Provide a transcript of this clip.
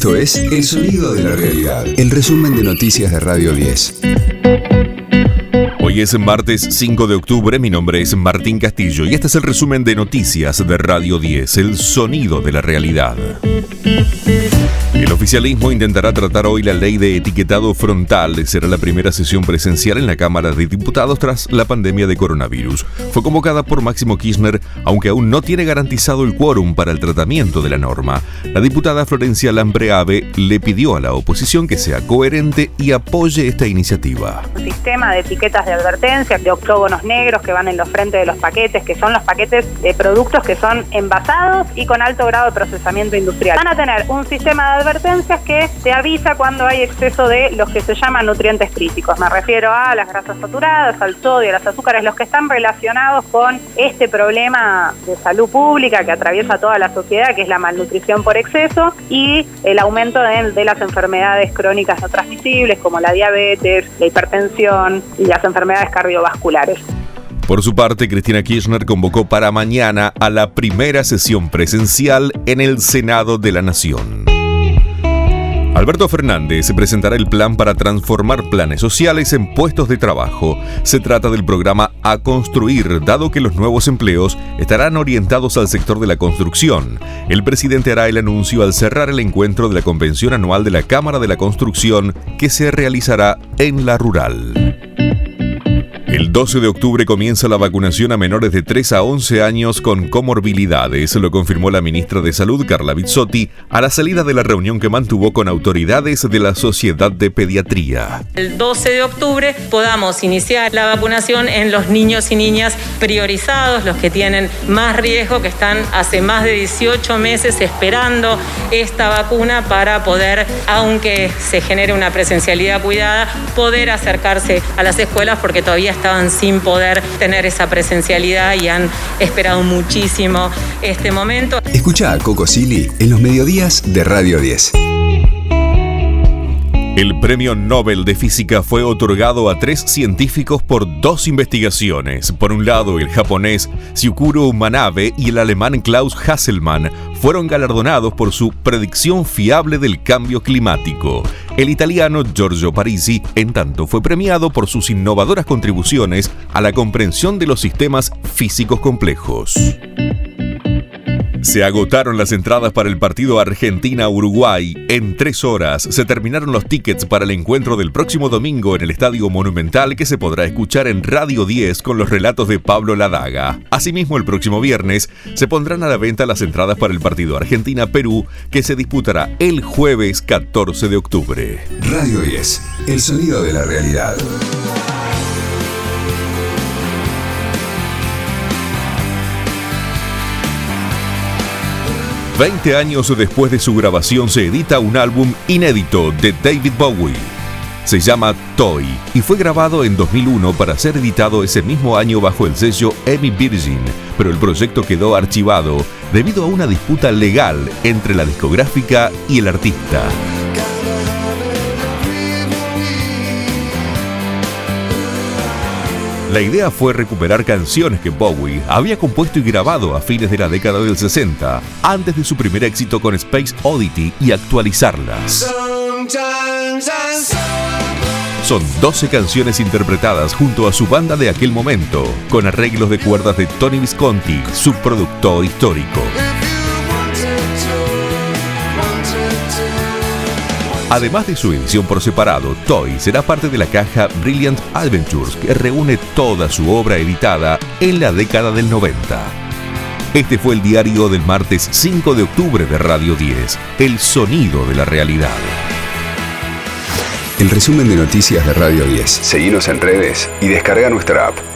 Esto es El Sonido de la Realidad, el resumen de noticias de Radio 10. Hoy es martes 5 de octubre, mi nombre es Martín Castillo y este es el resumen de noticias de Radio 10, El Sonido de la Realidad. El oficialismo intentará tratar hoy la ley de etiquetado frontal. Será la primera sesión presencial en la Cámara de Diputados tras la pandemia de coronavirus. Fue convocada por Máximo Kirchner, aunque aún no tiene garantizado el quórum para el tratamiento de la norma. La diputada Florencia Lambreave le pidió a la oposición que sea coherente y apoye esta iniciativa. Un sistema de etiquetas de advertencia, de octógonos negros que van en los frentes de los paquetes, que son los paquetes de productos que son envasados y con alto grado de procesamiento industrial. Van a tener un sistema de advertencia advertencias que te avisa cuando hay exceso de los que se llaman nutrientes críticos. Me refiero a las grasas saturadas, al sodio, a las azúcares, los que están relacionados con este problema de salud pública que atraviesa toda la sociedad, que es la malnutrición por exceso, y el aumento de las enfermedades crónicas no transmisibles como la diabetes, la hipertensión y las enfermedades cardiovasculares. Por su parte, Cristina Kirchner convocó para mañana a la primera sesión presencial en el Senado de la Nación. Alberto Fernández presentará el plan para transformar planes sociales en puestos de trabajo. Se trata del programa A Construir, dado que los nuevos empleos estarán orientados al sector de la construcción. El presidente hará el anuncio al cerrar el encuentro de la convención anual de la Cámara de la Construcción que se realizará en la rural. El 12 de octubre comienza la vacunación a menores de 3 a 11 años con comorbilidades, lo confirmó la ministra de Salud, Carla Bizzotti, a la salida de la reunión que mantuvo con autoridades de la Sociedad de Pediatría. El 12 de octubre podamos iniciar la vacunación en los niños y niñas priorizados, los que tienen más riesgo, que están hace más de 18 meses esperando esta vacuna para poder, aunque se genere una presencialidad cuidada, poder acercarse a las escuelas porque todavía estaban sin poder tener esa presencialidad y han esperado muchísimo este momento. Escucha a Coco Silly en los mediodías de Radio 10. El premio Nobel de Física fue otorgado a tres científicos por dos investigaciones. Por un lado, el japonés Syukuro Manabe y el alemán Klaus Hasselmann fueron galardonados por su predicción fiable del cambio climático. El italiano Giorgio Parisi, en tanto, fue premiado por sus innovadoras contribuciones a la comprensión de los sistemas físicos complejos. Se agotaron las entradas para el partido Argentina-Uruguay. En tres horas se terminaron los tickets para el encuentro del próximo domingo en el Estadio Monumental que se podrá escuchar en Radio 10 con los relatos de Pablo Ladaga. Asimismo, el próximo viernes se pondrán a la venta las entradas para el partido Argentina-Perú que se disputará el jueves 14 de octubre. Radio 10, el sonido de la realidad. 20 años después de su grabación se edita un álbum inédito de David Bowie. Se llama Toy y fue grabado en 2001 para ser editado ese mismo año bajo el sello Emmy Virgin, pero el proyecto quedó archivado debido a una disputa legal entre la discográfica y el artista. La idea fue recuperar canciones que Bowie había compuesto y grabado a fines de la década del 60, antes de su primer éxito con Space Oddity, y actualizarlas. Son 12 canciones interpretadas junto a su banda de aquel momento, con arreglos de cuerdas de Tony Visconti, su productor histórico. Además de su edición por separado, Toy será parte de la caja Brilliant Adventures que reúne toda su obra editada en la década del 90. Este fue el diario del martes 5 de octubre de Radio 10, El sonido de la realidad. El resumen de noticias de Radio 10. Seguimos en redes y descarga nuestra app.